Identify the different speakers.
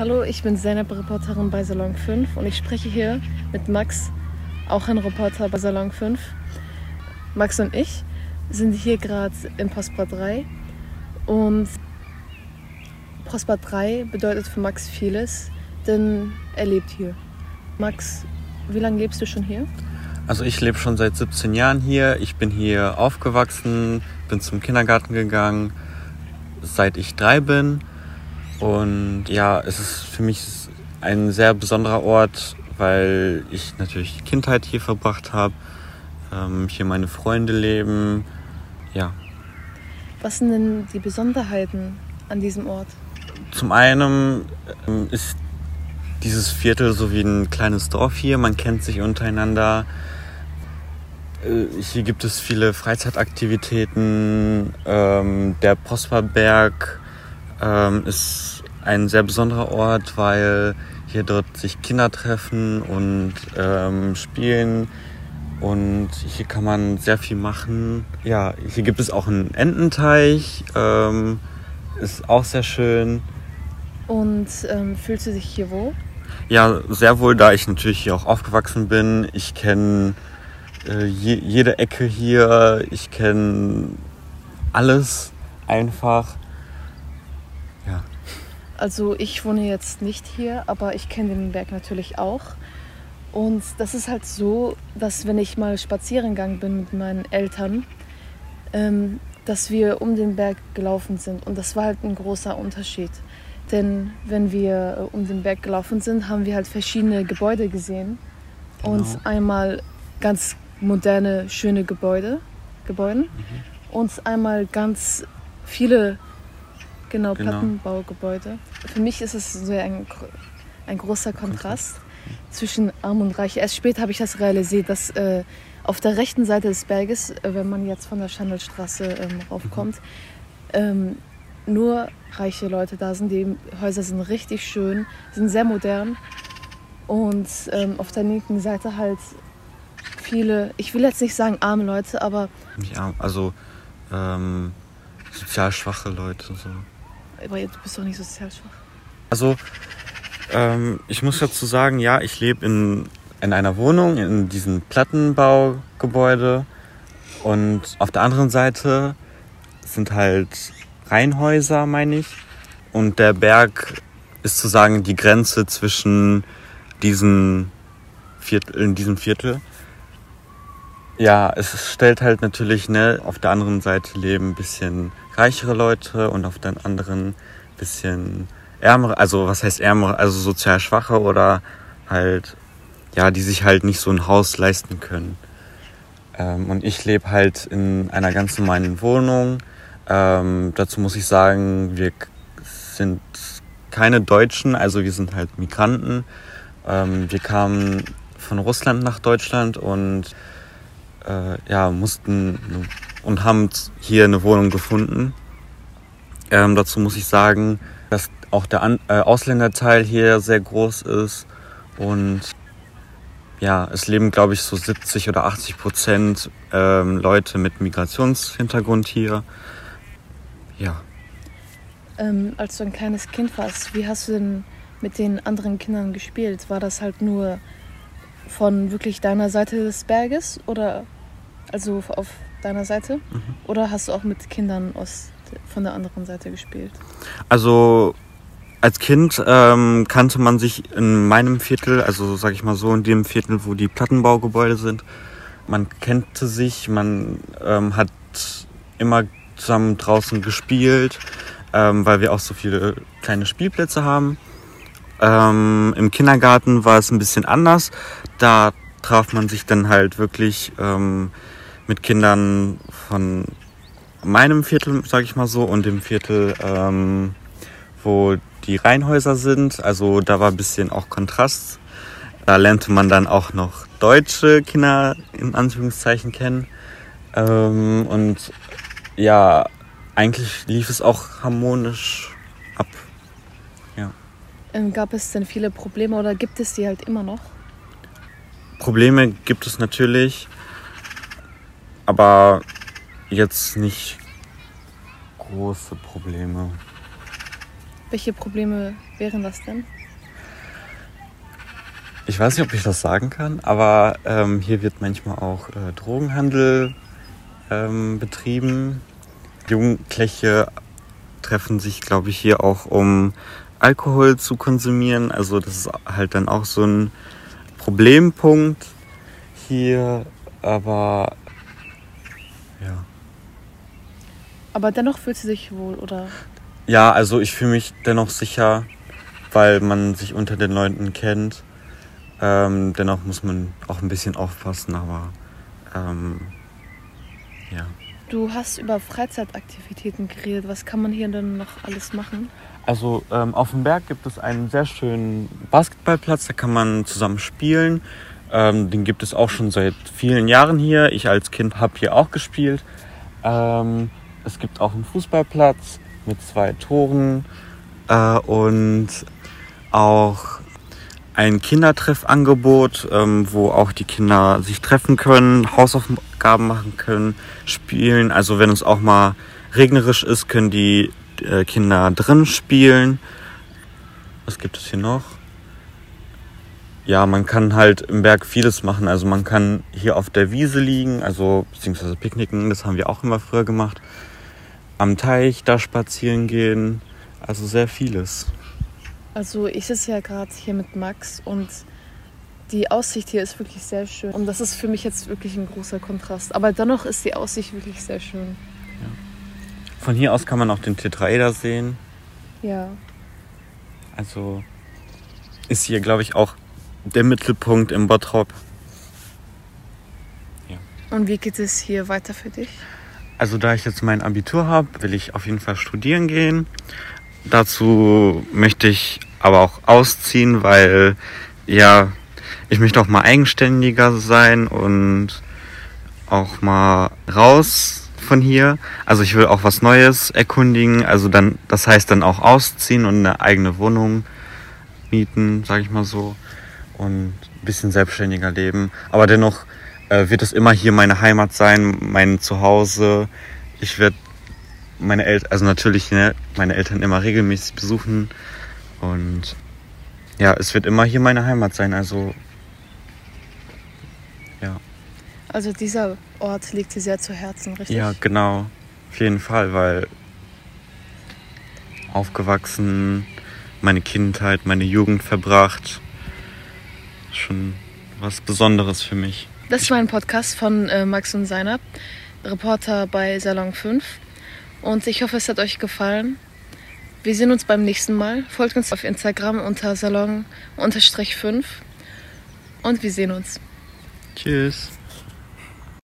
Speaker 1: Hallo, ich bin Zeynep, Reporterin bei Salon 5 und ich spreche hier mit Max, auch ein Reporter bei Salon 5. Max und ich sind hier gerade in Prosper 3 und Prosper 3 bedeutet für Max vieles, denn er lebt hier. Max, wie lange lebst du schon hier?
Speaker 2: Also ich lebe schon seit 17 Jahren hier. Ich bin hier aufgewachsen, bin zum Kindergarten gegangen, seit ich drei bin. Und ja, es ist für mich ein sehr besonderer Ort, weil ich natürlich die Kindheit hier verbracht habe, ähm, hier meine Freunde leben. Ja.
Speaker 1: Was sind denn die Besonderheiten an diesem Ort?
Speaker 2: Zum einen ähm, ist dieses Viertel so wie ein kleines Dorf hier. Man kennt sich untereinander. Äh, hier gibt es viele Freizeitaktivitäten. Ähm, der Prosperberg ähm, ist ein sehr besonderer Ort, weil hier dort sich Kinder treffen und ähm, spielen. Und hier kann man sehr viel machen. Ja, hier gibt es auch einen Ententeich. Ähm, ist auch sehr schön.
Speaker 1: Und ähm, fühlst du dich hier wohl?
Speaker 2: Ja, sehr wohl, da ich natürlich hier auch aufgewachsen bin. Ich kenne äh, je, jede Ecke hier. Ich kenne alles einfach.
Speaker 1: Also ich wohne jetzt nicht hier, aber ich kenne den Berg natürlich auch. Und das ist halt so, dass wenn ich mal spazieren gegangen bin mit meinen Eltern, ähm, dass wir um den Berg gelaufen sind. Und das war halt ein großer Unterschied. Denn wenn wir äh, um den Berg gelaufen sind, haben wir halt verschiedene Gebäude gesehen. Genau. Und einmal ganz moderne, schöne Gebäude, Gebäude. Mhm. Und einmal ganz viele, genau, genau, Plattenbaugebäude. Für mich ist es so ein, ein großer Kontrast, Kontrast. zwischen Arm und Reich. Erst später habe ich das realisiert, dass äh, auf der rechten Seite des Berges, äh, wenn man jetzt von der Schandelstraße ähm, raufkommt, mhm. ähm, nur reiche Leute da sind. Die Häuser sind richtig schön, sind sehr modern. Und ähm, auf der linken Seite halt viele, ich will jetzt nicht sagen arme Leute, aber.
Speaker 2: Ja, also ähm, sozial schwache Leute. So.
Speaker 1: Aber du bist doch nicht sozial schwach.
Speaker 2: Also, ähm, ich muss dazu sagen, ja, ich lebe in, in einer Wohnung, in diesem Plattenbaugebäude. Und auf der anderen Seite sind halt Reihenhäuser, meine ich. Und der Berg ist sozusagen die Grenze zwischen diesen Viertel, in diesem Viertel. Ja, es stellt halt natürlich, ne, auf der anderen Seite leben ein bisschen reichere Leute und auf der anderen bisschen ärmere, also was heißt ärmere, also sozial schwache oder halt, ja, die sich halt nicht so ein Haus leisten können. Ähm, und ich lebe halt in einer ganz normalen Wohnung ähm, dazu muss ich sagen, wir sind keine Deutschen, also wir sind halt Migranten. Ähm, wir kamen von Russland nach Deutschland und äh, ja, mussten und haben hier eine Wohnung gefunden. Ähm, dazu muss ich sagen, dass auch der An äh, Ausländerteil hier sehr groß ist und ja, es leben, glaube ich, so 70 oder 80 Prozent ähm, Leute mit Migrationshintergrund hier. Ja.
Speaker 1: Ähm, als du ein kleines Kind warst, wie hast du denn mit den anderen Kindern gespielt? War das halt nur von wirklich deiner Seite des Berges oder also auf deiner Seite? Mhm. Oder hast du auch mit Kindern aus, von der anderen Seite gespielt?
Speaker 2: Also als Kind ähm, kannte man sich in meinem Viertel, also sag ich mal so, in dem Viertel, wo die Plattenbaugebäude sind, man kannte sich, man ähm, hat immer zusammen draußen gespielt, ähm, weil wir auch so viele kleine Spielplätze haben. Ähm, Im Kindergarten war es ein bisschen anders. Da traf man sich dann halt wirklich ähm, mit Kindern von meinem Viertel, sag ich mal so, und dem Viertel, ähm, wo die Reihenhäuser sind. Also da war ein bisschen auch Kontrast. Da lernte man dann auch noch deutsche Kinder in Anführungszeichen kennen. Ähm, und ja, eigentlich lief es auch harmonisch
Speaker 1: gab es denn viele Probleme oder gibt es die halt immer noch?
Speaker 2: Probleme gibt es natürlich, aber jetzt nicht große Probleme.
Speaker 1: Welche Probleme wären das denn?
Speaker 2: Ich weiß nicht, ob ich das sagen kann, aber ähm, hier wird manchmal auch äh, Drogenhandel ähm, betrieben. Jugendliche treffen sich, glaube ich, hier auch, um Alkohol zu konsumieren. Also das ist halt dann auch so ein Problempunkt hier, aber ja.
Speaker 1: Aber dennoch fühlt sie sich wohl, oder?
Speaker 2: Ja, also ich fühle mich dennoch sicher, weil man sich unter den Leuten kennt. Ähm, dennoch muss man auch ein bisschen aufpassen, aber ähm, ja.
Speaker 1: Du hast über Freizeitaktivitäten geredet. Was kann man hier denn noch alles machen?
Speaker 2: Also ähm, auf dem Berg gibt es einen sehr schönen Basketballplatz, da kann man zusammen spielen. Ähm, den gibt es auch schon seit vielen Jahren hier. Ich als Kind habe hier auch gespielt. Ähm, es gibt auch einen Fußballplatz mit zwei Toren äh, und auch ein Kindertreffangebot, ähm, wo auch die Kinder sich treffen können, Hausaufgaben machen können, spielen. Also wenn es auch mal regnerisch ist, können die äh, Kinder drin spielen. Was gibt es hier noch? Ja, man kann halt im Berg vieles machen. Also man kann hier auf der Wiese liegen, also beziehungsweise picknicken, das haben wir auch immer früher gemacht. Am Teich da spazieren gehen, also sehr vieles.
Speaker 1: Also ich sitze ja gerade hier mit Max und die Aussicht hier ist wirklich sehr schön. Und das ist für mich jetzt wirklich ein großer Kontrast. Aber dennoch ist die Aussicht wirklich sehr schön.
Speaker 2: Von hier aus kann man auch den Tetraeder sehen.
Speaker 1: Ja.
Speaker 2: Also ist hier, glaube ich, auch der Mittelpunkt im Bottrop.
Speaker 1: Und wie geht es hier weiter für dich?
Speaker 2: Also da ich jetzt mein Abitur habe, will ich auf jeden Fall studieren gehen. Dazu möchte ich aber auch ausziehen, weil ja, ich möchte auch mal eigenständiger sein und auch mal raus von hier. Also ich will auch was Neues erkundigen. Also dann, das heißt dann auch ausziehen und eine eigene Wohnung mieten, sage ich mal so. Und ein bisschen selbstständiger leben. Aber dennoch äh, wird es immer hier meine Heimat sein, mein Zuhause. Ich werde meine Eltern, also natürlich ne, meine Eltern immer regelmäßig besuchen. Und ja, es wird immer hier meine Heimat sein. Also ja.
Speaker 1: Also dieser Ort liegt dir sehr zu Herzen, richtig?
Speaker 2: Ja, genau. Auf jeden Fall, weil aufgewachsen, meine Kindheit, meine Jugend verbracht. Schon was Besonderes für mich.
Speaker 1: Das war ein Podcast von äh, Max und Seinab, Reporter bei Salon 5. Und ich hoffe, es hat euch gefallen. Wir sehen uns beim nächsten Mal. Folgt uns auf Instagram unter Salon-5. Und wir sehen uns.
Speaker 2: Tschüss.